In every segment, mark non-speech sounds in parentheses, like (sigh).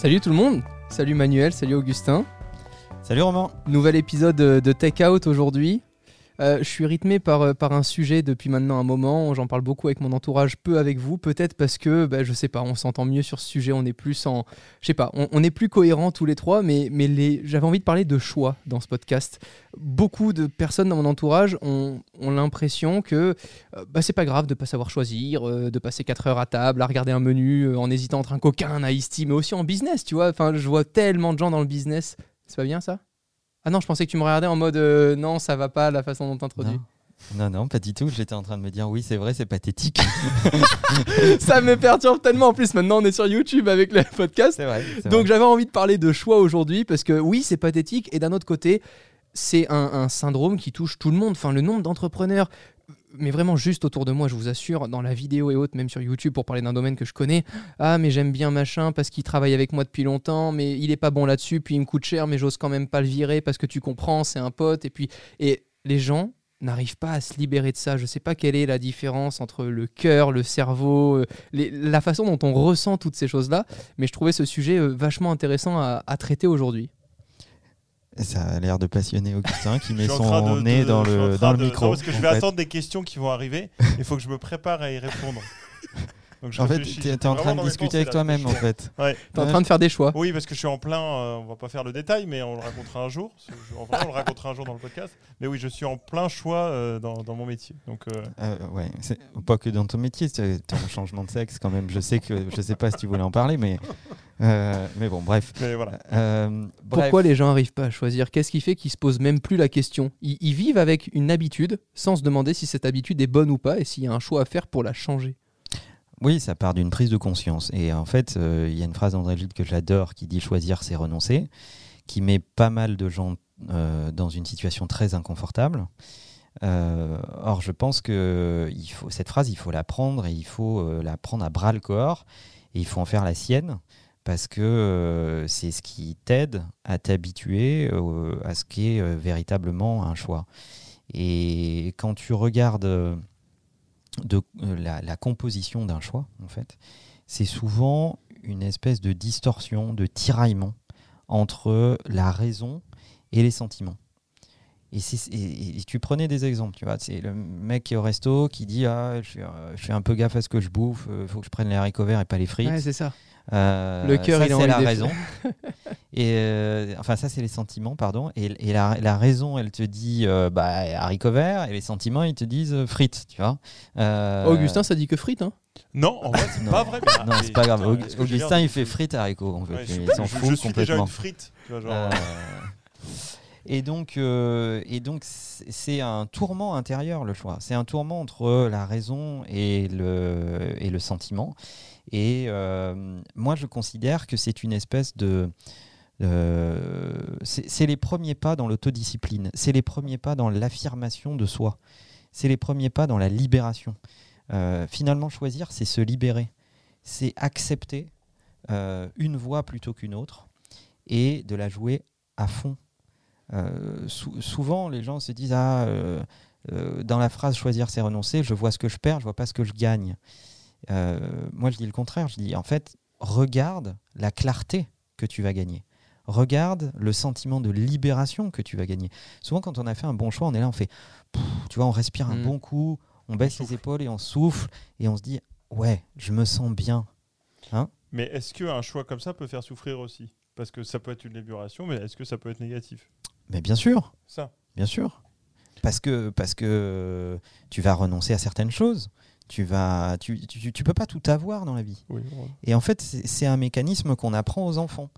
Salut tout le monde, salut Manuel, salut Augustin. Salut Romain. Nouvel épisode de Take Out aujourd'hui. Euh, je suis rythmé par, euh, par un sujet depuis maintenant un moment. J'en parle beaucoup avec mon entourage, peu avec vous. Peut-être parce que, bah, je sais pas, on s'entend mieux sur ce sujet. On est plus en. Je sais pas, on, est plus cohérents tous les trois, mais, mais les... j'avais envie de parler de choix dans ce podcast. Beaucoup de personnes dans mon entourage ont, l'impression que euh, bah, c'est pas grave de pas savoir choisir, de passer 4 heures à table, à regarder un menu en hésitant entre un coquin, un iced tea, mais aussi en business, tu vois. Enfin, je vois tellement de gens dans le business. C'est pas bien ça? Ah non, je pensais que tu me regardais en mode euh, non, ça va pas la façon dont t'introduis. Non. non, pas du tout. J'étais en train de me dire oui, c'est vrai, c'est pathétique. (laughs) ça me perturbe tellement. En plus, maintenant, on est sur YouTube avec le podcast. C'est vrai. Donc, j'avais envie de parler de choix aujourd'hui parce que oui, c'est pathétique. Et d'un autre côté, c'est un, un, syndrome qui touche tout le monde. Enfin, le nombre d'entrepreneurs mais vraiment juste autour de moi, je vous assure, dans la vidéo et autres, même sur YouTube pour parler d'un domaine que je connais. Ah, mais j'aime bien machin parce qu'il travaille avec moi depuis longtemps, mais il est pas bon là-dessus, puis il me coûte cher, mais j'ose quand même pas le virer parce que tu comprends, c'est un pote. Et puis, et les gens n'arrivent pas à se libérer de ça. Je sais pas quelle est la différence entre le cœur, le cerveau, euh, la façon dont on ressent toutes ces choses-là, mais je trouvais ce sujet euh, vachement intéressant à traiter aujourd'hui. Ça a l'air de passionner Augustin qui met son nez dans le, dans le micro. parce que je vais attendre des questions qui vont arriver. Il faut que je me prépare à y répondre. (laughs) en fait, tu es, en train de discuter avec toi-même, en fait. Ouais. Tu es en train de faire des choix. Oui, parce que je suis en plein. Euh, on va pas faire le détail, mais on le racontera un jour. En vrai, on le racontera un jour dans le podcast. Mais oui, je suis en plein choix euh, dans, dans, mon métier. Donc, euh... ouais, pas que dans ton métier, tu as un changement de sexe quand même. Je sais que je sais pas si tu voulais en parler, mais euh, mais bon, bref. Euh, Pourquoi les gens n'arrivent pas à choisir? Qu'est-ce qui fait qu'ils se posent même plus la question? Ils, vivent avec une habitude sans se demander si cette habitude est bonne ou pas et s'il y a un choix à faire pour la changer. Oui, ça part d'une prise de conscience. Et en fait, euh, il y a une phrase d'André Gide que j'adore qui dit choisir, c'est renoncer, qui met pas mal de gens dans une situation très inconfortable. or, je pense que cette phrase, il faut la prendre et il faut la prendre à bras le corps et il faut en faire la sienne parce que euh, c'est ce qui t'aide à t'habituer euh, à ce qui est euh, véritablement un choix. Et quand tu regardes de, la, composition d'un choix, en fait, c'est souvent une espèce de distorsion, de tiraillement entre la raison et les sentiments. Et, tu prenais des exemples, tu vois, c'est le mec qui est au resto qui dit ah je, fais un peu gaffe à ce que je bouffe, il faut que je prenne les haricots verts et pas les frites. Ouais, c'est ça. Euh, le cœur, il c'est la raison. (laughs) (laughs) et euh, enfin, ça, c'est les sentiments, pardon. Et, la, raison, elle te dit euh, bah, haricots verts, et les sentiments, ils te disent frites, tu vois. Augustin, ça dit que frites, hein? Non, en fait, c'est pas vrai. non, c'est pas grave. Augustin, il fait frites haricots. En fait. il s'en fout je suis complètement. déjà une frite. Tu vois, genre, et donc, et donc, c'est un tourment intérieur le choix. C'est un tourment entre la raison et le, et le sentiment. Et euh, moi, je considère que c'est une espèce de... Euh, c'est les premiers pas dans l'autodiscipline, c'est les premiers pas dans l'affirmation de soi, c'est les premiers pas dans la libération. Euh, finalement, choisir, c'est se libérer, c'est accepter une voie plutôt qu'une autre et de la jouer à fond. souvent, les gens se disent ah, dans la phrase choisir, c'est renoncer. Je vois ce que je perds, je vois pas ce que je gagne. Euh, moi, je dis le contraire. Je dis, en fait, regarde la clarté que tu vas gagner. Regarde le sentiment de libération que tu vas gagner. Souvent, quand on a fait un bon choix, on est là, on fait, tu vois, on respire un mm. bon coup, on baisse les épaules et on souffle et on se dit, ouais, je me sens bien. Hein mais est-ce qu'un choix comme ça peut faire souffrir aussi? Parce que ça peut être une libération, mais est-ce que ça peut être négatif? Mais bien sûr. Ça. Bien sûr. Parce que, parce que tu vas renoncer à certaines choses tu vas, tu, tu, peux pas tout avoir dans la vie. Et en fait, c'est un mécanisme qu'on apprend aux enfants.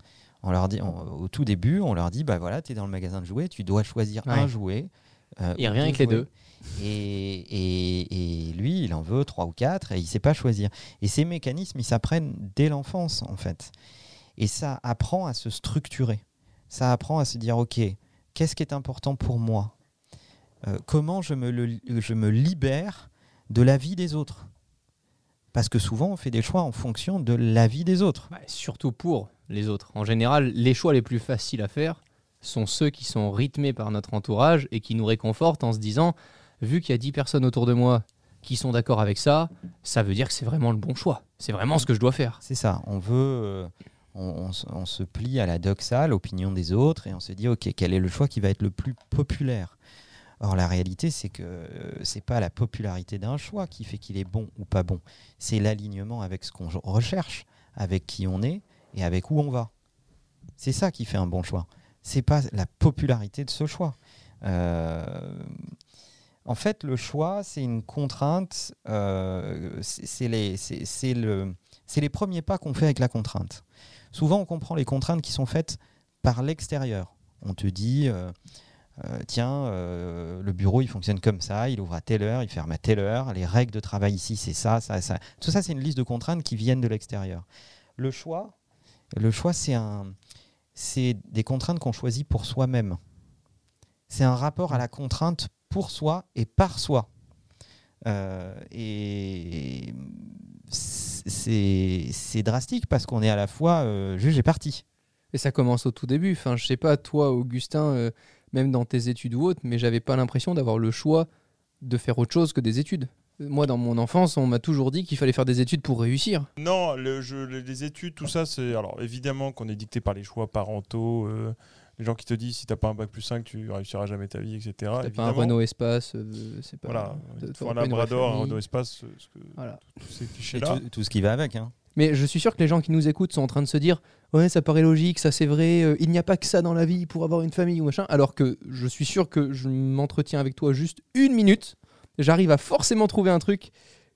On leur dit, au tout début, on leur dit, bah voilà, tu es dans le magasin de jouets, tu dois choisir un jouet. Euh, il revient avec les deux. Et, et, et, lui, il en veut trois ou quatre et il sait pas choisir. Et ces mécanismes, ils s'apprennent dès l'enfance, en fait. Et ça apprend à se structurer. Ça apprend à se dire, OK, qu'est-ce qui est important pour moi? Euh, Comment je me, le, je me libère de la vie des autres? Parce que souvent, on fait des choix en fonction de la vie des autres. surtout pour les autres. En général, les choix les plus faciles à faire sont ceux qui sont rythmés par notre entourage et qui nous réconfortent en se disant, vu qu'il y a 10 personnes autour de moi qui sont d'accord avec ça, ça veut dire que c'est vraiment le bon choix. C'est vraiment ce que je dois faire. C'est ça. On veut, euh, on, se plie à la doxa, l'opinion des autres, et on se dit, OK, quel est le choix qui va être le plus populaire? Or, la réalité, c'est que euh, c'est pas la popularité d'un choix qui fait qu'il est bon ou pas bon. C'est l'alignement avec ce qu'on recherche, avec qui on est et avec où on va. C'est ça qui fait un bon choix. C'est pas la popularité de ce choix. Euh, en fait, le choix, c'est une contrainte. Euh, c'est les, le, les premiers pas qu'on fait avec la contrainte. Souvent, on comprend les contraintes qui sont faites par l'extérieur. On te dit, euh, tiens, le bureau il fonctionne comme ça, il ouvre à telle heure, il ferme à telle heure, les règles de travail ici c'est ça, ça, ça. Tout ça c'est une liste de contraintes qui viennent de l'extérieur. Le choix, le choix c'est un, c'est des contraintes qu'on choisit pour soi-même. C'est un rapport à la contrainte pour soi et par soi. Euh, et c'est drastique parce qu'on est à la fois juge et parti. Et ça commence au tout début. Enfin, je sais pas, toi, Augustin, même dans tes études ou autres, mais j'avais pas l'impression d'avoir le choix de faire autre chose que des études. Moi, dans mon enfance, on m'a toujours dit qu'il fallait faire des études pour réussir. Non, le, les études, tout ça, c'est. Alors, évidemment qu'on est dicté par les choix parentaux. Euh, les gens qui te disent si t'as pas un bac plus 5, tu réussiras jamais ta vie, etc. Si t'as pas un Renault Espace, euh, c'est pas. Voilà, un Labrador, un Renault Espace, ce que, voilà. tous ces clichés-là. Tout, tout, ce qui va avec. Hein. Mais je suis sûr que les gens qui nous écoutent sont en train de se dire Ouais, ça paraît logique, ça c'est vrai, euh, il n'y a pas que ça dans la vie pour avoir une famille ou machin. Alors que je suis sûr que je m'entretiens avec toi juste une minute, j'arrive à forcément trouver un truc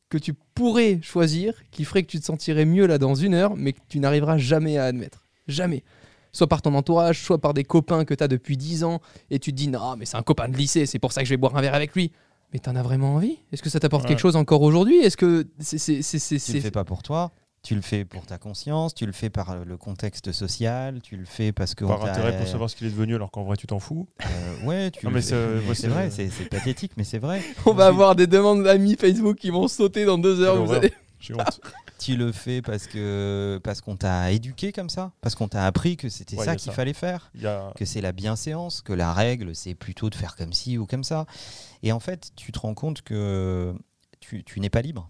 que tu pourrais choisir qui ferait que tu te sentirais mieux là dans une heure, mais que tu n'arriveras jamais à admettre. Jamais. Soit par ton entourage, soit par des copains que tu as depuis 10 ans, et tu te dis Non, mais c'est un copain de lycée, c'est pour ça que je vais boire un verre avec lui. Mais t'en as vraiment envie? Est-ce que ça t'apporte quelque chose encore aujourd'hui? Est-ce que c'est, c'est, Tu le fais pas pour toi tu le fais pour ta conscience, tu le fais par le contexte social, tu le fais parce que. Par intérêt pour savoir ce qu'il est devenu alors qu'en vrai tu t'en fous. Euh, ouais, tu. (laughs) mais c'est vrai, c'est pathétique, mais c'est vrai. (laughs) On va avoir des demandes d'amis Facebook qui vont sauter dans deux heures. Vous allez... J'ai honte. (laughs) tu le fais parce que parce qu'on t'a éduqué comme ça, parce qu'on t'a appris que c'était ça qu'il fallait faire, que c'est la bienséance, que la règle c'est plutôt de faire comme ci ou comme ça. Et en fait, tu te rends compte que tu, tu n'es pas libre.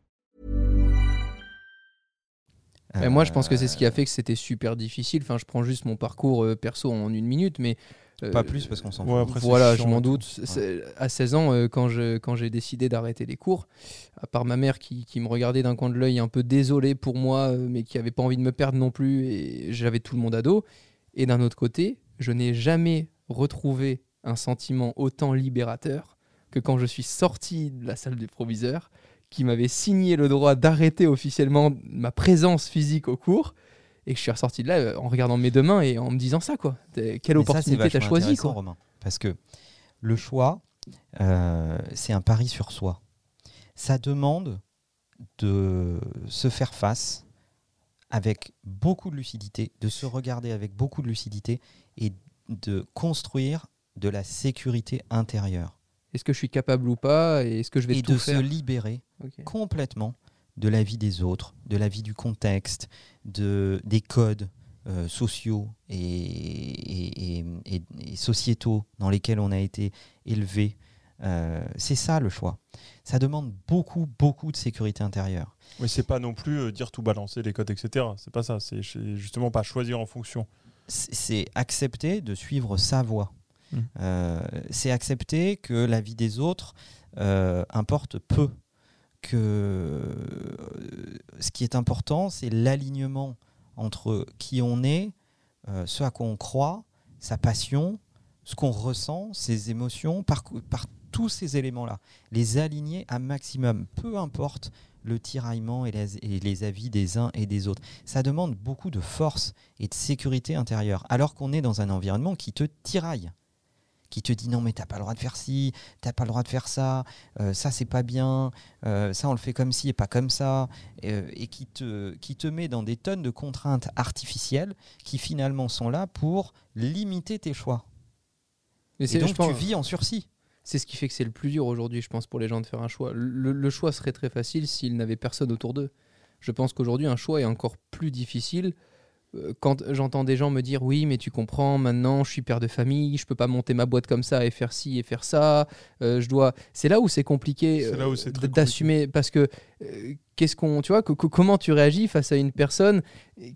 Moi, je pense que c'est ce qui a fait que c'était super difficile. Enfin, je prends juste mon parcours euh, perso en une minute, mais. Euh, pas plus parce qu'on s'en fout. voilà, je m'en doute. À 16 ans, euh, quand j'ai quand décidé d'arrêter les cours, à part ma mère qui, qui me regardait d'un coin de l'œil un peu désolé pour moi, mais qui avait pas envie de me perdre non plus, et j'avais tout le monde à dos. Et d'un autre côté, je n'ai jamais retrouvé un sentiment autant libérateur que quand je suis sorti de la salle du proviseur qui m'avait signé le droit d'arrêter officiellement ma présence physique au cours et que je suis ressorti de là euh, en regardant mes deux mains et en me disant ça quoi. Quelle opportunité t'as choisi quoi. Romain, parce que le choix, euh, c'est un pari sur soi. Ça demande de se faire face avec beaucoup de lucidité, de se regarder avec beaucoup de lucidité et de construire de la sécurité intérieure. Est-ce que je suis capable ou pas Et est-ce que je vais et tout de se libérer complètement de la vie des autres, de la vie du contexte, de, des codes euh, sociaux et, et, sociétaux dans lesquels on a été élevé. Euh, c'est ça le choix. Ça demande beaucoup, beaucoup de sécurité intérieure. Oui, c'est pas non plus euh, dire tout balancer les codes, etc. C'est pas ça. C'est justement pas choisir en fonction. C'est accepter de suivre sa voie. Mmh. c'est accepter que la vie des autres importe peu que euh, ce qui est important, c'est l'alignement entre qui on est, euh, ce à quoi on croit, sa passion, ce qu'on ressent, ses émotions, par, tous ces éléments-là. Les aligner à maximum, peu importe le tiraillement et les, et les, avis des uns et des autres. Ça demande beaucoup de force et de sécurité intérieure, alors qu'on est dans un environnement qui te tiraille, qui te dit non mais t'as pas le droit de faire ci, t'as pas le droit de faire ça, euh, ça c'est pas bien, euh, ça on le fait comme ci et pas comme ça, euh, et qui te, qui te met dans des tonnes de contraintes artificielles qui finalement sont là pour limiter tes choix. Mais Et je donc pense- tu vis en sursis. C'est ce qui fait que c'est le plus dur aujourd'hui, je pense, pour les gens de faire un choix. Le, le choix serait très facile s'ils n'avaient personne autour d'eux. Je pense qu'aujourd'hui, un choix est encore plus difficile. Euh, Quand j'entends des gens me dire oui, mais tu comprends, maintenant je suis père de famille, je peux pas monter ma boîte comme ça et faire ci et faire ça. euh, je dois. C'est là où c'est compliqué là euh, d'assumer parce que euh, qu'est-ce qu'on, tu vois, co- comment tu réagis face à une personne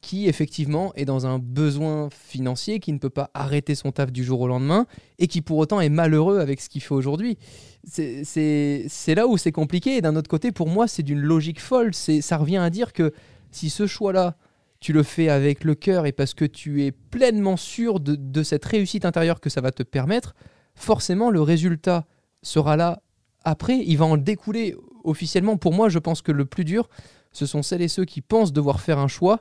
qui effectivement est dans un besoin financier, qui ne peut pas arrêter son taf du jour au lendemain et qui pour autant est malheureux avec ce qu'il fait aujourd'hui? C'est- là où c'est compliqué. Et d'un autre côté, pour moi, c'est d'une logique folle. C'est- Ça revient à dire que si ce choix-là, tu le fais avec le cœur et parce que tu es pleinement sûr de, de cette réussite intérieure que ça va te permettre, forcément, le résultat sera là après. Il va en découler officiellement. Pour moi, je pense que le plus dur, ce sont celles et ceux qui pensent devoir faire un choix.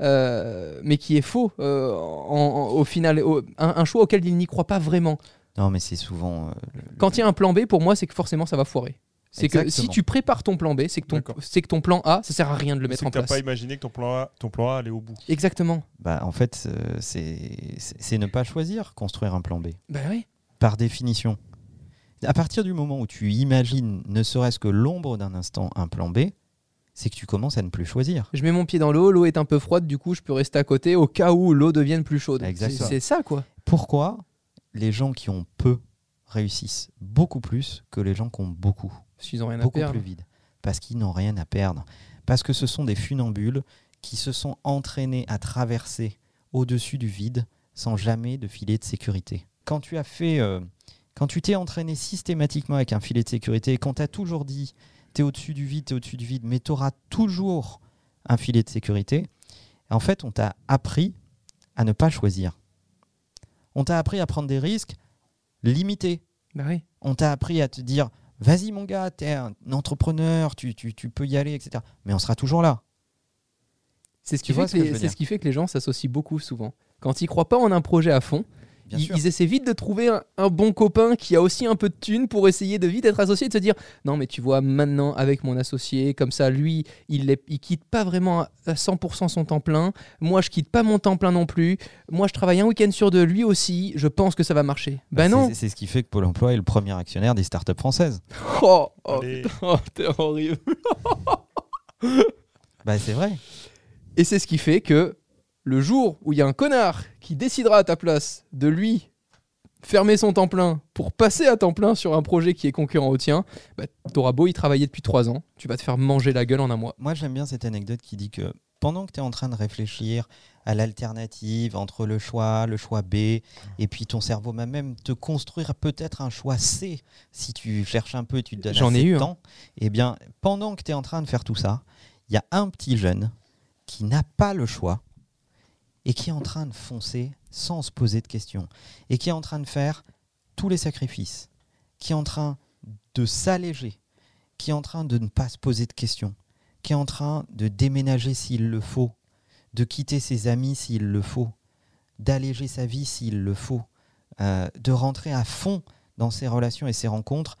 euh, mais qui est faux euh, en- en- au final, au- un, un choix auquel ils n'y croient pas vraiment. Non mais c'est souvent... euh, le- Quand il y a un plan B, pour moi, c'est que forcément ça va foirer. C'est que si tu prépares ton plan B, c'est que, ton- que ton plan A, ça sert à rien de le mettre C'est en que t'as place. pas imaginé que ton plan A, ton plan A allait au bout. Exactement. bah, en fait, euh, c'est ne pas choisir construire un plan B. Ben oui. par définition. À partir du moment où tu imagines ne serait-ce que l'ombre d'un instant un plan B, c'est que tu commences à ne plus choisir. Je mets mon pied dans l'eau, l'eau est un peu froide, du coup je peux rester à côté au cas où l'eau devienne plus chaude. C'est ça quoi. Pourquoi les gens qui ont peu réussissent beaucoup plus que les gens qui ont beaucoup? Parce qu'ils ont rien à Beaucoup perdre. plus vite. Parce qu'ils n'ont rien à perdre. Parce que ce sont des funambules qui se sont entraînés à traverser au-dessus du vide sans jamais de filet de sécurité. Quand tu as fait, euh, quand tu t'es entraîné systématiquement avec un filet de sécurité, quand tu as toujours dit tu es au-dessus du vide, tu es au-dessus du vide, mais tu auras toujours un filet de sécurité, en fait, on t'a appris à ne pas choisir. On t'a appris à prendre des risques limités. Oui. On t'a appris à te dire vas-y mon gars, t'es un entrepreneur, tu, tu, tu peux y aller, etc. Mais on sera toujours là. C'est ce, ce qui fait que les gens s'associent beaucoup souvent. Quand ils croient pas en un projet à fond, Bien ils, sûr. ils essaient vite de trouver un, un bon copain qui a aussi un peu de thunes pour essayer de vite être associé et de se dire non mais tu vois maintenant avec mon associé comme ça lui il, est, il quitte pas vraiment à à 100% son temps plein. Moi je quitte pas mon temps plein non plus. Moi je travaille un week-end sur deux. Lui aussi je pense que ça va marcher. Bah, ben non. c'est- C'est ce qui fait que Pôle emploi est le premier actionnaire des startups françaises. oh, oh, (laughs) oh, t'es horrible. Bah, c'est vrai. Et c'est ce qui fait que le jour où il y a un connard qui décidera à ta place de lui fermer son temps plein pour passer à temps plein sur un projet qui est concurrent au tien, bah, t'auras beau y travailler depuis trois ans, tu vas te faire manger la gueule en un mois. Moi, j'aime bien cette anecdote qui dit que pendant que tu es en train de réfléchir à l'alternative entre le choix, le choix B, et puis ton cerveau va même te construire peut-être un choix C, si tu cherches un peu et tu te donnes J'en ai eu, de hein. temps, eh bien, pendant que tu es en train de faire tout ça, il y a un petit jeune qui n'a pas le choix et qui est en train de foncer sans se poser de questions, et qui est en train de faire tous les sacrifices, qui est en train de s'alléger, qui est en train de ne pas se poser de questions, qui est en train de déménager s'il le faut, de quitter ses amis s'il le faut, d'alléger sa vie s'il le faut, euh, de rentrer à fond dans ses relations et ses rencontres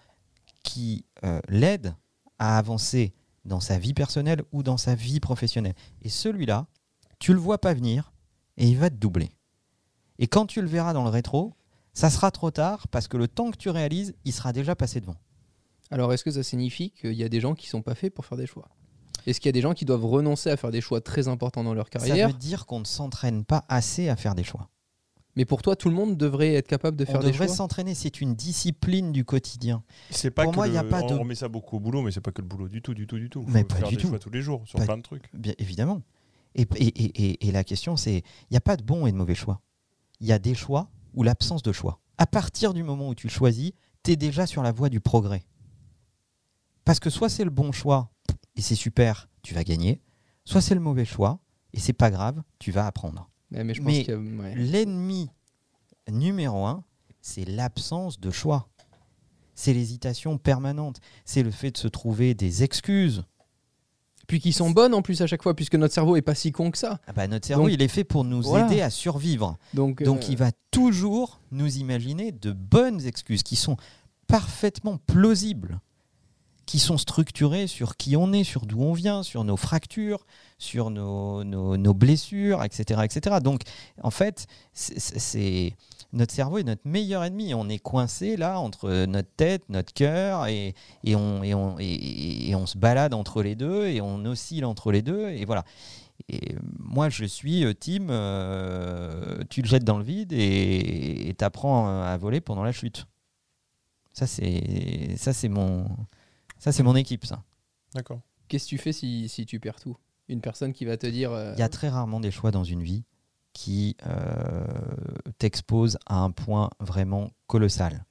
qui euh, l'aident à avancer dans sa vie personnelle ou dans sa vie professionnelle. Et celui-là, tu le vois pas venir et il va te doubler. Et quand tu le verras dans le rétro, ça sera trop tard parce que le temps que tu réalises, il sera déjà passé devant. Alors est-ce que ça signifie qu'il y a des gens qui sont pas faits pour faire des choix? Est-ce qu'il y a des gens qui doivent renoncer à faire des choix très importants dans leur Ça carrière? veut dire qu'on ne s'entraîne pas assez à faire des choix. Mais pour toi, tout le monde devrait être capable de On faire des devrait choix? s'entraîner, c'est une discipline du quotidien. C'est pas Pour que moi, le- y a pas de- on remet ça beaucoup au boulot, mais c'est pas que le boulot du tout, du tout, du tout. Mais Faut pas faire du des tout. choix tous les jours sur Pas- plein de trucs. Bien évidemment. Et, et- et- et- et la question, c'est il n'y a pas de bon et de mauvais choix. Il y a des choix ou l'absence de choix. À partir du moment où tu choisis, tu es déjà sur la voie du progrès. Parce que soit c'est le bon choix et c'est super, tu vas gagner, soit c'est le mauvais choix et c'est pas grave, tu vas apprendre. Ouais, mais ouais. L'ennemi numéro un, c'est l'absence de choix. C'est l'hésitation permanente. C'est le fait de se trouver des excuses. Puis qui sont bonnes en plus à chaque fois, puisque notre cerveau est pas si con que ça. Ah bah, notre cerveau, Donc, il est fait pour nous voilà. aider à survivre. Donc, Donc euh, il va toujours nous imaginer de bonnes excuses qui sont parfaitement plausibles, qui sont structurées sur qui on est, sur d'où on vient, sur nos fractures, sur nos, nos- nos blessures, etc., etc. Donc en fait, c'est- notre cerveau est notre meilleur ennemi. On est coincé là entre notre tête, notre cœur, et, et on, et, on, et- et on se balade entre les deux, et on oscille entre les deux, et voilà. Et moi, je suis euh, team, euh, tu le jettes dans le vide et tu apprends à voler pendant la chute. Ça, c'est ça c'est mon, ça, c'est mon équipe, ça. D'accord. qu'est-ce que tu fais si, si tu perds tout? Une personne qui va te dire. euh, Il y a très rarement des choix dans une vie qui euh, t'exposent à un point vraiment colossal.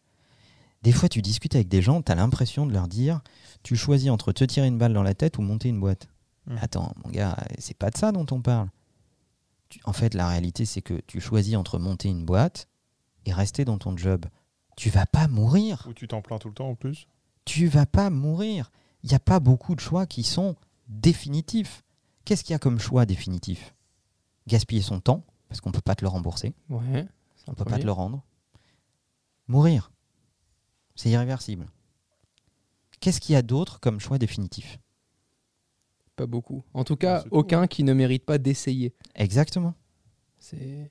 Des fois, tu discutes avec des gens, tu as l'impression de leur dire tu choisis entre te tirer une balle dans la tête ou monter une boîte. Mhm. Attends, mon gars, c'est pas de ça dont on parle. Tu- en fait, la réalité, c'est que tu choisis entre monter une boîte et rester dans ton job. Tu vas pas mourir. Ou tu t'en plains tout le temps en plus. Tu vas pas mourir. Il n'y a pas beaucoup de choix qui sont définitifs. Qu'est-ce qu'il y a comme choix définitif? Gaspiller son temps, parce qu'on peut pas te le rembourser. Ouais. On peut pas te le rendre. Mourir. C'est irréversible. Qu'est-ce qu'il y a d'autre comme choix définitif? Pas beaucoup. En tout cas, tout, aucun qui ne mérite pas d'essayer. Exactement. C'est.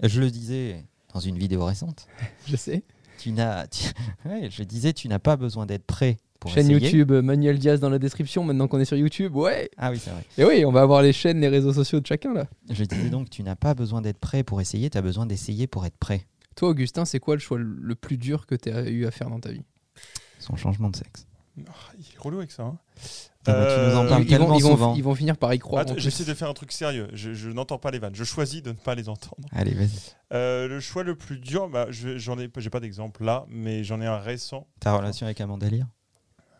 Je le disais dans une vidéo récente. (laughs) Je sais. Tu n'as, tu- (laughs) ouais, je disais, tu n'as pas besoin d'être prêt Chaîne essayer. YouTube, euh, Manuel Diaz dans la description, maintenant qu'on est sur YouTube. Ouais. Ah oui, c'est vrai. Et oui, on va avoir les chaînes, les réseaux sociaux de chacun là. Je disais donc, tu n'as pas besoin d'être prêt pour essayer, tu as besoin d'essayer pour être prêt. Toi, Augustin, c'est quoi le choix le plus dur que tu as eu à faire dans ta vie? Son changement de sexe. Ah, il est relou avec ça. hein. Ah bah, tu nous en Euh, parles ils, vont, tellement ils, vont, souvent. ils vont finir par y croire. Attends, en plus. J'essaie de faire un truc sérieux. Je, je n'entends pas les vannes. Je choisis de ne pas les entendre. Allez, vas-y. Euh, le choix le plus dur, bah, je j'en ai, j'ai pas d'exemple là, mais j'en ai un récent. Ta relation avec Amanda Lear?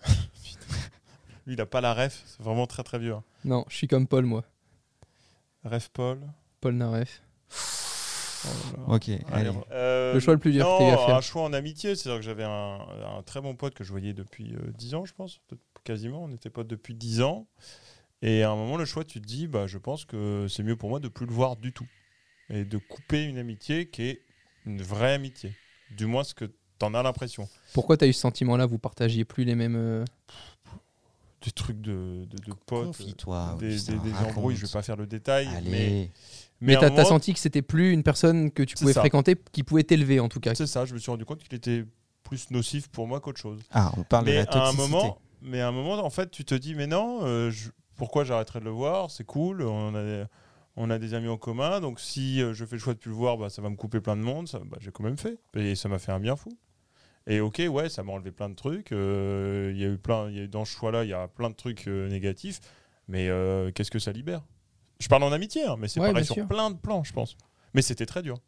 (laughs) Lui, il a pas la ref. C'est vraiment très très vieux. hein. Non, je suis comme Paul, moi. Ref Paul. Paul Naref. Oh là là. Ok, allez. Euh, Le choix le plus dur que non, t'aies eu à faire. un choix en amitié. C'est-à-dire que j'avais un, un très bon pote que je voyais depuis euh, 10 ans, je pense. Peut-être Quasiment. On était potes depuis 10 ans. Et à un moment, le choix, tu te dis, bah, je pense que c'est mieux pour moi de plus le voir du tout. Et de couper une amitié qui est une vraie amitié. Du moins, ce que tu en as l'impression. Pourquoi tu as eu ce sentiment-là Vous partagiez plus les mêmes. euh, Des trucs de, de, de potes. Confie-toi. Des, des- des embrouilles, je vais pas faire le détail. Mais, Allez. Mais un t'as t'as moment, senti que c'était plus une personne que tu pouvais ça. fréquenter, qui pouvait t'élever en tout cas. C'est ça, je me suis rendu compte qu'il était plus nocif pour moi qu'autre chose. Ah, on parle de mais la à un toxicité. moment, mais à un moment, en fait, tu te dis, mais non, euh, je- pourquoi j'arrêterais de le voir? C'est cool, on a, des, on a des amis en commun, donc si euh, je fais le choix de plus le voir, bah, ça va me couper plein de monde. Ça, bah, j'ai quand même fait, et ça m'a fait un bien fou. Et ok, ouais, ça m'a enlevé plein de trucs. euh, Il y a eu plein, il y a eu dans ce choix-là, il y a plein de trucs euh, négatifs. Mais euh, qu'est-ce que ça libère? Je parle en amitié, hein, mais c'est Ouais, pareil sur sûr. plein de plans, je pense. Mais c'était très dur.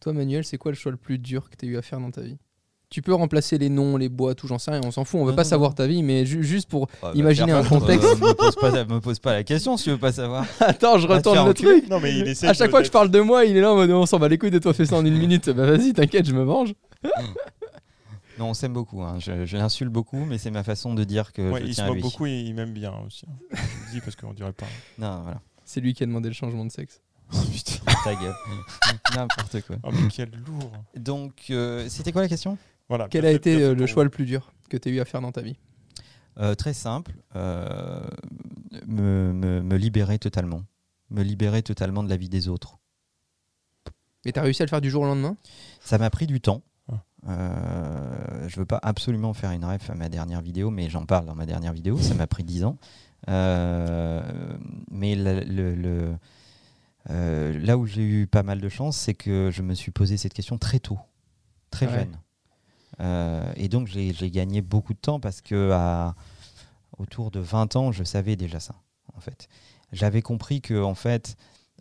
Toi, Manuel, c'est quoi le choix le plus dur que tu as eu à faire dans ta vie? Tu peux remplacer les noms, les bois, tout, j'en sais rien, on s'en fout, on veut Non, pas non, savoir non. ta vie, mais ju- juste pour. Oh, bah, Imaginez faire un contexte. euh, me, pose pas, me pose pas la question si tu veux pas savoir. (laughs) Attends, je retourne faire le truc Non, mais il essaie À chaque fois que je parle de moi, il est là en mode on s'en bat les couilles de toi, fais ça en une minute. Bah vas-y, t'inquiète, je me venge. Non, on s'aime beaucoup. hein. Je, je l'insulte beaucoup, mais c'est ma façon de dire que Ouais, je il se tiens à moque beaucoup et il m'aime bien aussi. hein. Je dis parce qu'on dirait pas. Non, voilà. C'est lui qui a demandé le changement de sexe. (laughs) Putain. Ta gueule. (laughs) N'importe quoi. Oh, mais quel lourd. Donc, euh, c'était quoi la question? Voilà. Quel a fait- été euh, le vous. choix le plus dur que tu as eu à faire dans ta vie? Euh, Très simple. euh, me, me- me libérer totalement. Me libérer totalement de la vie des autres. Et t'as réussi à le faire du jour au lendemain? Ça m'a pris du temps. Euh, je veux pas absolument faire une ref à ma dernière vidéo, mais j'en parle dans ma dernière vidéo. Ça m'a pris 10 ans. Euh, mais le, le- le- euh, là où j'ai eu pas mal de chance, c'est que je me suis posé cette question très tôt, très Ouais. jeune. Euh, et donc j'ai gagné beaucoup de temps parce que à, autour de 20 ans, je savais déjà ça. En fait, j'avais compris que en fait,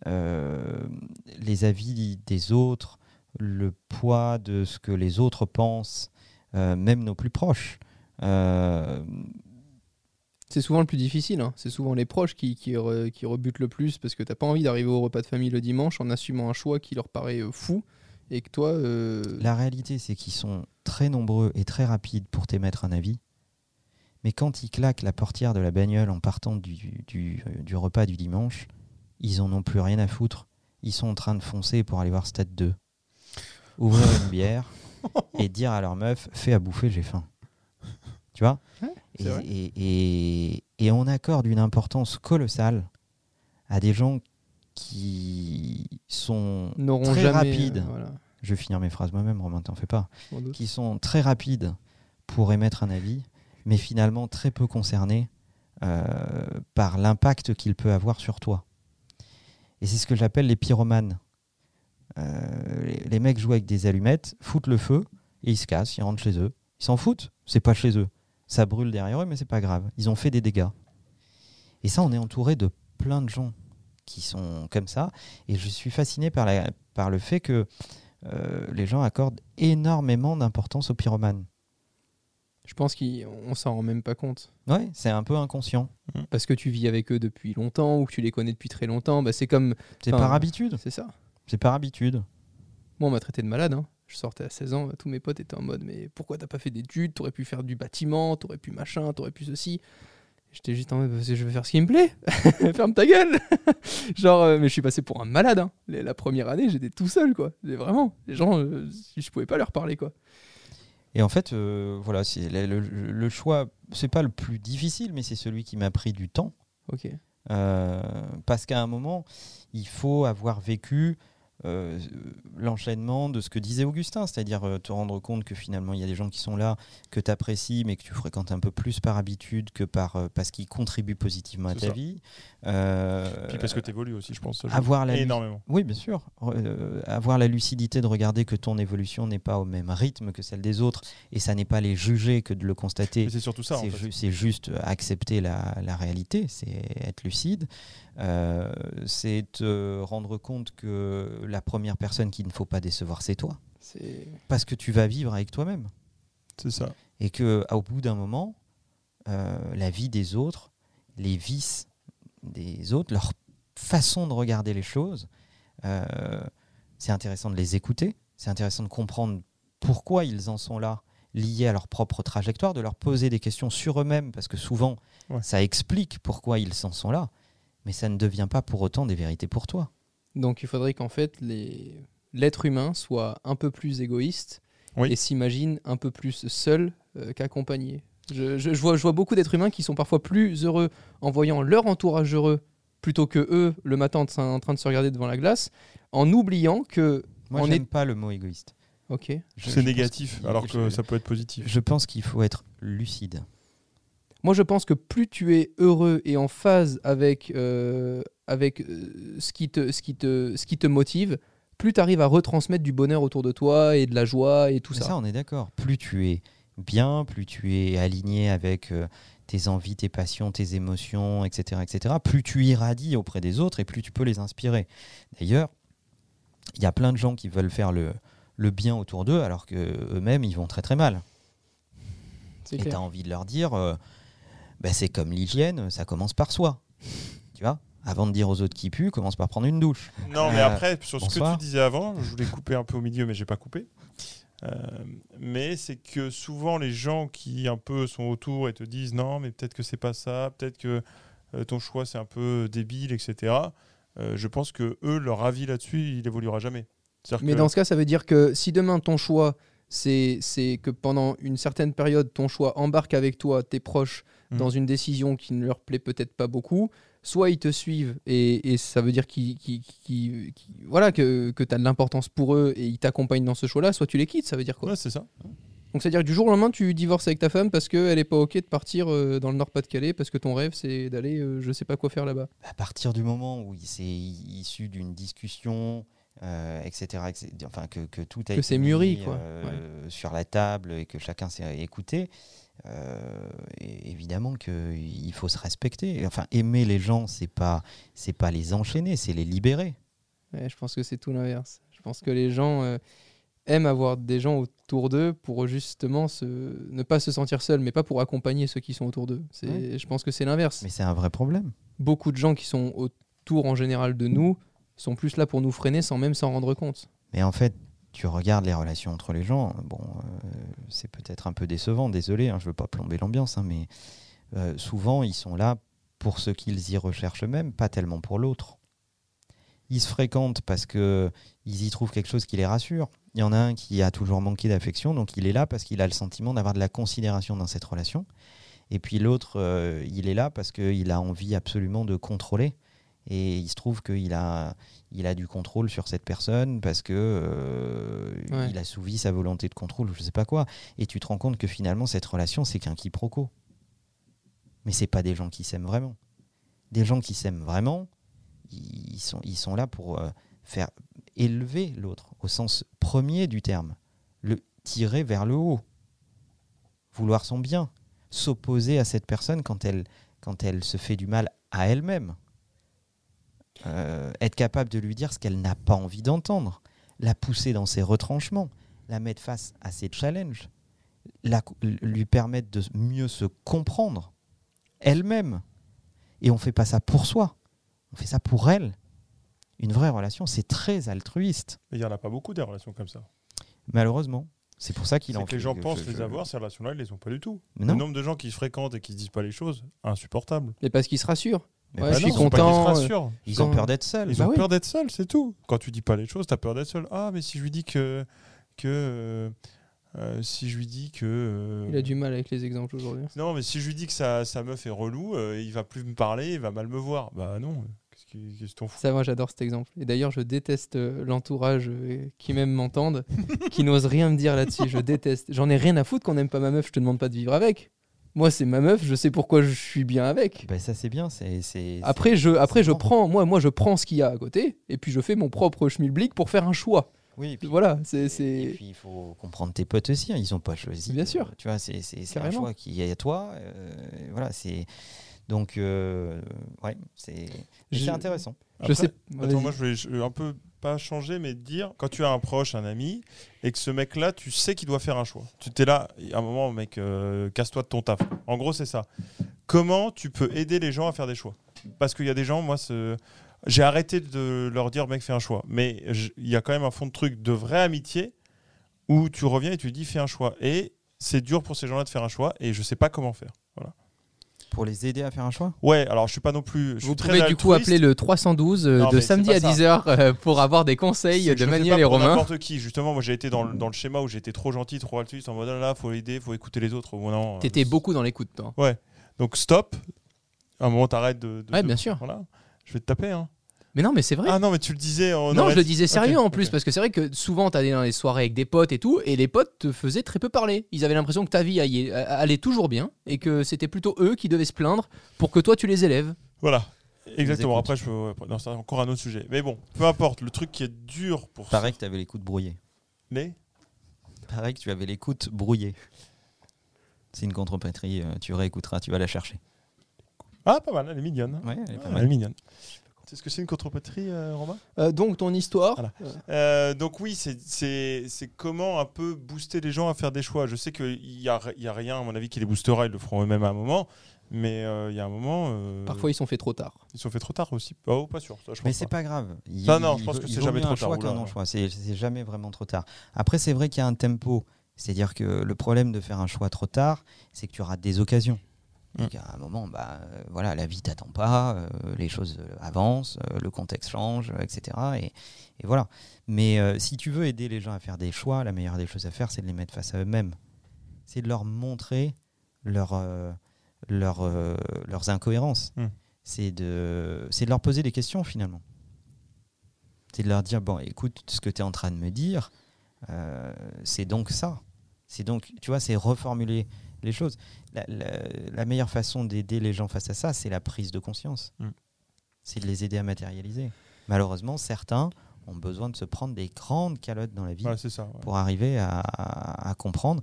les avis des autres, le poids de ce que les autres pensent, euh, même nos plus proches. euh, C'est souvent le plus difficile. hein. C'est souvent les proches qui, qui, re- qui rebutent le plus parce que t'as pas envie d'arriver au repas de famille le dimanche en assumant un choix qui leur paraît euh, fou et que toi. euh, La réalité, c'est qu'ils sont très nombreux et très rapides pour t'émettre un avis, Mais quand ils claquent la portière de la bagnole en partant du, du, du repas du dimanche, ils en ont plus rien à foutre. Ils sont en train de foncer pour aller voir Stade 2. Ouvrir une (laughs) bière et dire à leur meuf Fais à bouffer, j'ai faim. Tu vois Ouais, et, et, et- et on accorde une importance colossale à des gens qui sont très jamais. rapides. euh, voilà, Je vais finir mes phrases moi-même, Romain, t'en fais pas. Qui sont très rapides pour émettre un avis, mais finalement très peu concernés euh, par l'impact qu'il peut avoir sur toi. Et c'est ce que j'appelle les pyromanes. Euh, les, les mecs jouent avec des allumettes, foutent le feu, et ils se cassent, ils rentrent chez eux. Ils s'en foutent, c'est pas chez eux. Ça brûle derrière eux, mais c'est pas grave. Ils ont fait des dégâts. Et ça, on est entouré de plein de gens qui sont comme ça. Et je suis fasciné par, la, par le fait que euh, les gens accordent énormément d'importance aux pyromanes. Je pense qu'on s'en rend même pas compte. Ouais, c'est un peu inconscient. Parce que tu vis avec eux depuis longtemps ou que tu les connais depuis très longtemps, bah, c'est comme. C'est par habitude. C'est ça. C'est par habitude. Moi, on m'a traité de malade. hein. Je sortais à 16 ans, tous mes potes étaient en mode Mais pourquoi t'as pas fait d'études? T'aurais pu faire du bâtiment, t'aurais pu machin, t'aurais pu ceci. J'étais juste en mode Parce que je veux faire ce qui me plaît. (laughs) Ferme ta gueule. (laughs) Genre, euh, mais je suis passé pour un malade. hein. La première année, j'étais tout seul, quoi. Et vraiment, les gens, euh, je pouvais pas leur parler, quoi. Et en fait, euh, voilà, c'est le, le- le choix, c'est pas le plus difficile, mais c'est celui qui m'a pris du temps. Ok. Euh, parce qu'à un moment, il faut avoir vécu euh, l'enchaînement de ce que disait Augustin, c'est-à-dire euh, te rendre compte que finalement il y a des gens qui sont là, que tu apprécies, mais que tu fréquentes un peu plus par habitude que par, euh, parce qu'ils contribuent positivement à ta ça. vie. Puis parce que tu évolues aussi, je pense. avoir la énormément. Oui, bien sûr. Avoir la lucidité de regarder que ton évolution n'est pas au même rythme que celle des autres, et ça n'est pas les juger que de le constater. C'est surtout ça. en C'est fait. ju- c'est juste accepter la, la réalité, c'est être lucide. C'est te rendre compte que la première personne qu'il ne faut pas décevoir, c'est toi. C'est. Parce que tu vas vivre avec toi-même. C'est ça. Et que au bout d'un moment, euh, la vie des autres, les vices des autres, leur façon de regarder les choses, euh, c'est intéressant de les écouter, c'est intéressant de comprendre pourquoi ils en sont là, liés à leur propre trajectoire, de leur poser des questions sur eux-mêmes, parce que souvent, Ouais. ça explique pourquoi ils en sont là, mais ça ne devient pas pour autant des vérités pour toi. Donc il faudrait qu'en fait les... l'être humain soit un peu plus égoïste Oui. et s'imagine un peu plus seul euh, qu'accompagné. Je, je- je vois, je vois beaucoup d'êtres humains qui sont parfois plus heureux en voyant leur entourage heureux plutôt que eux le matin en train- en train de se regarder devant la glace, en oubliant que Moi, On j'aime est- pas le mot égoïste. ok, C'est négatif, alors que je- ça peut être positif. Je pense qu'il faut être lucide. Moi, je pense que plus tu es heureux et en phase avec, euh, avec euh, ce, qui te, ce, qui te, ce qui te motive, plus tu arrives à retransmettre du bonheur autour de toi et de la joie et tout Mais ça. ça, on est d'accord. Plus tu es bien, plus tu es aligné avec euh, tes envies, tes passions, tes émotions, etc., etc., plus tu irradies auprès des autres et plus tu peux les inspirer. D'ailleurs, il y a plein de gens qui veulent faire le, le bien autour d'eux alors que eux-mêmes, ils vont très très mal. Et tu as envie de leur dire, euh, bah, c'est comme l'hygiène, ça commence par soi. tu vois Avant de dire aux autres qui puent, commence par prendre une douche. Non, mais Euh, après, sur ce bonsoir. que tu disais avant, je voulais couper un peu au milieu, mais j'ai pas coupé. Euh, mais c'est que souvent les gens qui un peu sont autour et te disent non, mais peut-être que c'est pas ça, peut-être que euh, ton choix c'est un peu débile, etc. euh, je pense que eux, leur avis là-dessus, il évoluera jamais. Mais que- dans ce cas, ça veut dire que si demain ton choix, c'est c'est que pendant une certaine période, ton choix embarque avec toi tes proches Mhm. dans une décision qui ne leur plaît peut-être pas beaucoup, soit ils te suivent et, et ça veut dire qu'ils, qu'ils- qu'ils- qu'ils- voilà, que, que tu as de l'importance pour eux et ils t'accompagnent dans ce choix-là, soit tu les quittes, ça veut dire quoi Ouais, c'est ça. Donc c'est-à-dire que du jour au lendemain, tu divorces avec ta femme parce qu'elle n'est pas OK de partir euh, dans le Nord-Pas-de-Calais parce que ton rêve, c'est d'aller euh, je sais pas quoi faire là-bas. à partir du moment où c'est issu d'une discussion, euh, etc., etc., enfin que, que tout a Que été c'est mûri, mis, quoi. euh, sur la table et que chacun s'est écouté, euh, évidemment qu'il faut se respecter. Enfin, aimer les gens, c'est pas c'est pas les enchaîner, c'est les libérer. Ouais, je pense que c'est tout l'inverse. Je pense que les gens euh, aiment avoir des gens autour d'eux pour justement se... ne pas se sentir seuls, mais pas pour accompagner ceux qui sont autour d'eux. C'est... Ouais. Je pense que c'est l'inverse. Mais c'est un vrai problème. Beaucoup de gens qui sont autour en général de nous sont plus là pour nous freiner sans même s'en rendre compte. Mais en fait, tu regardes les relations entre les gens, bon, euh, c'est peut-être un peu décevant, désolé, hein, je veux pas plomber l'ambiance, hein, mais euh, souvent ils sont là pour ce qu'ils y recherchent eux-mêmes, pas tellement pour l'autre. Ils se fréquentent parce que ils y trouvent quelque chose qui les rassure. Il y en a un qui a toujours manqué d'affection, donc il est là parce qu'il a le sentiment d'avoir de la considération dans cette relation. Et puis l'autre, euh, il est là parce qu'il a envie absolument de contrôler. Et il se trouve qu'il a, il a du contrôle sur cette personne parce que euh, Ouais. il a souvi sa volonté de contrôle ou je sais pas quoi. Et tu te rends compte que finalement cette relation c'est qu'un quiproquo. Mais c'est pas des gens qui s'aiment vraiment. Des gens qui s'aiment vraiment, ils sont, ils sont là pour euh, faire élever l'autre au sens premier du terme, le tirer vers le haut, vouloir son bien, s'opposer à cette personne quand elle, quand elle se fait du mal à elle-même. Euh, être capable de lui dire ce qu'elle n'a pas envie d'entendre, la pousser dans ses retranchements, la mettre face à ses challenges, la- lui permettre de mieux se comprendre elle-même. Et on fait pas ça pour soi, on fait ça pour elle. Une vraie relation, c'est très altruiste, Mais il n'y en a pas beaucoup des relations comme ça. malheureusement. C'est pour ça qu'il en que les gens pensent je- les avoir, ces relations-là, ils les ont pas du tout. Mais Le non. nombre de gens qui se fréquentent et qui se disent pas les choses, insupportable. Mais parce qu'ils se rassurent. Mais Ouais, pas je suis non. Ils content, euh. Ils ont peur d'être seuls. Ils Bah ont oui. peur d'être seuls, c'est tout. Quand tu dis pas les choses, tu as peur d'être seul. Ah, mais si je lui dis que. que euh, euh, si je lui dis que. euh, Il a du mal avec les exemples aujourd'hui. Non, mais si je lui dis que sa, sa meuf est relou, euh, il va plus me parler, il va mal me voir. Bah non, qu'est-ce que t'en fous? Ça, moi, j'adore cet exemple. Et d'ailleurs, je déteste l'entourage qui même m'entendent, (laughs) qui n'ose rien me dire là-dessus. Je déteste. J'en ai rien à foutre qu'on n'aime pas ma meuf. Je te demande pas de vivre avec. Moi, c'est ma meuf. Je sais pourquoi je suis bien avec. Ben, ça c'est bien. C'est, c'est- Après, je, après, je bon. prends, moi, moi, je prends ce qu'il y a à côté, et puis je fais mon propre schmilblick pour faire un choix. Oui, et puis, Voilà, c'est, et c'est. puis il faut comprendre tes potes aussi. hein, Ils n'ont pas choisi. Bien sûr. Tu vois, c'est, c'est, c'est un Carrément. choix qui est à toi. euh, voilà, c'est donc euh, ouais, c'est, mais Je- c'est intéressant. Je sais. Attends, moi je je- un peu pas changer, mais dire quand tu as un proche, un ami, et que ce mec-là, tu sais qu'il doit faire un choix. Tu t'es là, à un moment, mec, euh, casse-toi de ton taf. En gros, c'est ça. Comment tu peux aider les gens à faire des choix? Parce qu'il y a des gens, moi, ce- j'ai arrêté de leur dire, mec, fais un choix. Mais il y a quand même un fond de truc de vraie amitié où tu reviens et tu dis, fais un choix. Et c'est dur pour ces gens-là de faire un choix, et je sais pas comment faire. Pour les aider à faire un choix. Ouais, alors je suis pas non plus. Je suis Vous très pouvez du coup appeler le 312 euh, Non, de samedi à pas 10h euh, pour avoir des conseils de Manuel pas et Romain. n'importe qui. Justement, moi j'ai été dans le, dans le schéma où j'étais trop gentil, trop altruiste, en mode ah là, faut aider, faut écouter les autres. Bon, non, T'étais euh, beaucoup dans l'écoute, toi. Donc stop. À un moment, t'arrêtes de, de- Ouais, de- bien sûr. Voilà. Je vais te taper. Hein. Mais non, mais c'est vrai. Ah non, mais tu le disais. on non, aurait- je le disais sérieux en plus, parce que c'est vrai que souvent, t'allais dans les soirées avec des potes et tout, et les potes te faisaient très peu parler. Ils avaient l'impression que ta vie allait, allait toujours bien, et que c'était plutôt eux qui devaient se plaindre pour que toi tu les élèves. Voilà. Exactement. Après, je peux. non, c'est encore un autre sujet. Mais bon, peu importe. Le truc qui est dur pour Pareil que tu avais l'écoute brouillée. les. Pareil que tu avais l'écoute brouillée. C'est une contrepétrie, euh, tu réécouteras, tu vas la chercher. Ah, pas mal. Elle est mignonne. hein. Ouais, elle est pas Ah, mal. elle est mignonne. C'est ce que c'est une contrepétrie, euh, Romain? Euh, donc, ton histoire. Voilà. euh, donc oui, c'est- comment un peu booster les gens à faire des choix. Je sais qu'il n'y a, y a rien, à mon avis, qui les boostera, ils le feront eux-mêmes à un moment. Mais euh, il y a un moment... euh, Parfois, ils sont faits trop tard. Ils sont fait trop tard aussi. Oh, pas sûr, ça, je Mais c'est pas. pas grave. Il- Ça, non, je pense que c'est jamais trop un tard, choix oula. qu'un non-choix. C'est c'est jamais vraiment trop tard. Après, c'est vrai qu'il y a un tempo. C'est-à-dire que le problème de faire un choix trop tard, c'est que tu rates des occasions. Mm. Donc, à un moment, bah, euh, voilà, la vie t'attend pas, euh, les choses euh, avancent, euh, le contexte change, etc. Et, et voilà. Mais euh, si tu veux aider les gens à faire des choix, la meilleure des choses à faire, c'est de les mettre face à eux-mêmes. C'est de leur montrer leur, leur, leurs incohérences. Mm. C'est de, de leur poser des questions finalement. C'est de leur dire, bon, écoute, ce que tu es en train de me dire, c'est donc ça. C'est donc, tu vois, c'est reformuler les choses. La, la- la meilleure façon d'aider les gens face à ça, c'est la prise de conscience. Mm. C'est de les aider à matérialiser. Malheureusement, certains ont besoin de se prendre des grandes calottes dans la vie Ouais, c'est ça. ouais. pour arriver à, à- à comprendre.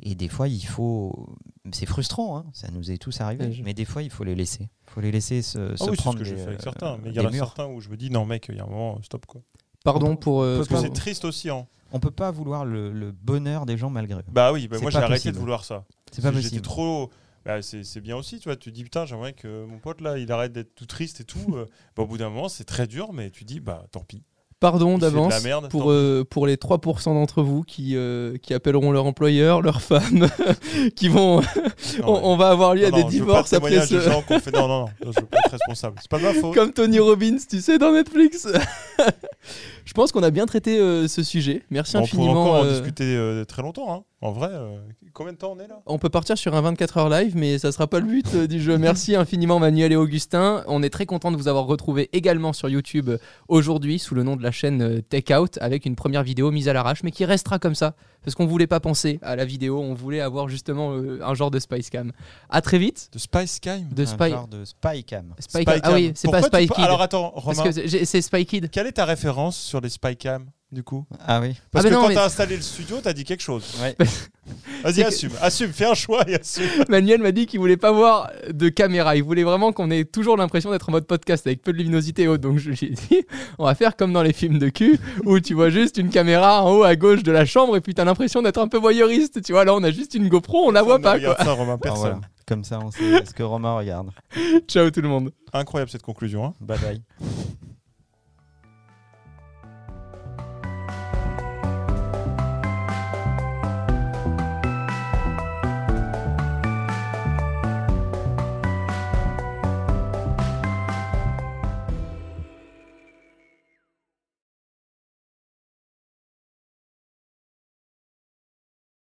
Et des fois, il faut. C'est frustrant, hein, ça nous est tous arrivé. Ouais, je- Mais des fois, il faut les laisser. Il faut les laisser se, Ah se oui, c'est ce prendre que j'ai des, fait avec euh, certains. Mais il y en a certains où je me dis, non, mec, il y a un moment, stop quoi. Pardon pour. euh, Parce que c'est triste aussi. Hein. On peut pas vouloir le, le bonheur des gens malgré eux. Bah oui, bah moi j'ai arrêté de vouloir ça. C'est pas J'étais possible. trop. Bah, c'est c'est bien aussi, tu vois. Tu dis putain, j'aimerais que mon pote là, il arrête d'être tout triste et tout. Euh, bah, au bout d'un moment, c'est très dur, mais tu dis bah tant pis. Pardon d'avance pour, euh, pour les 3% d'entre vous qui, euh, qui appelleront leur employeur, leur femme, (laughs) qui vont. Non, on, va avoir lieu à des non, je veux divorces pas après ce. gens fait. Non, non, non, je veux pas être responsable. C'est pas de ma faute. Comme Tony Robbins, tu sais, dans Netflix. (laughs) Je pense qu'on a bien traité euh, ce sujet. Merci On pourrait infiniment. encore en discuter très longtemps. hein. En vrai, euh, combien de temps on est là? On peut partir sur un 24 heures live, mais ça sera pas le but euh, du jeu. Merci (laughs) infiniment Manuel et Augustin. On est très content de vous avoir retrouvé également sur YouTube euh, aujourd'hui sous le nom de la chaîne Tech Out avec une première vidéo mise à l'arrache, mais qui restera comme ça parce qu'on voulait pas penser à la vidéo, on voulait avoir justement euh, un genre de Spice Cam. À très vite. De Spice Cam? De Un Spy. genre de spy cam. Spy Spy Cam. Ah oui, c'est pas Spy Kid. Alors attends, parce Romain, c'est Spy Kid. quelle est ta référence sur les Spy Cam? Du coup Ah oui. Parce Ah, que non, quand mais- t'as installé le studio, t'as dit quelque chose. Ouais. (laughs) Vas-y, que- assume, assume, fais un choix et assume. (laughs) Manuel m'a dit qu'il voulait pas voir de caméra. Il voulait vraiment qu'on ait toujours l'impression d'être en mode podcast avec peu de luminosité et autres. Donc je lui ai dit, (laughs) on va faire comme dans les films de cul où tu vois juste une caméra en haut à gauche de la chambre et puis t'as l'impression d'être un peu voyeuriste. Tu vois, là on a juste une GoPro, on la voit pas. Quoi. ça, Romain, Ah, personne. voilà. Comme ça, on sait ce que Romain regarde. Ciao tout le monde. Incroyable cette conclusion. hein. Bye bye.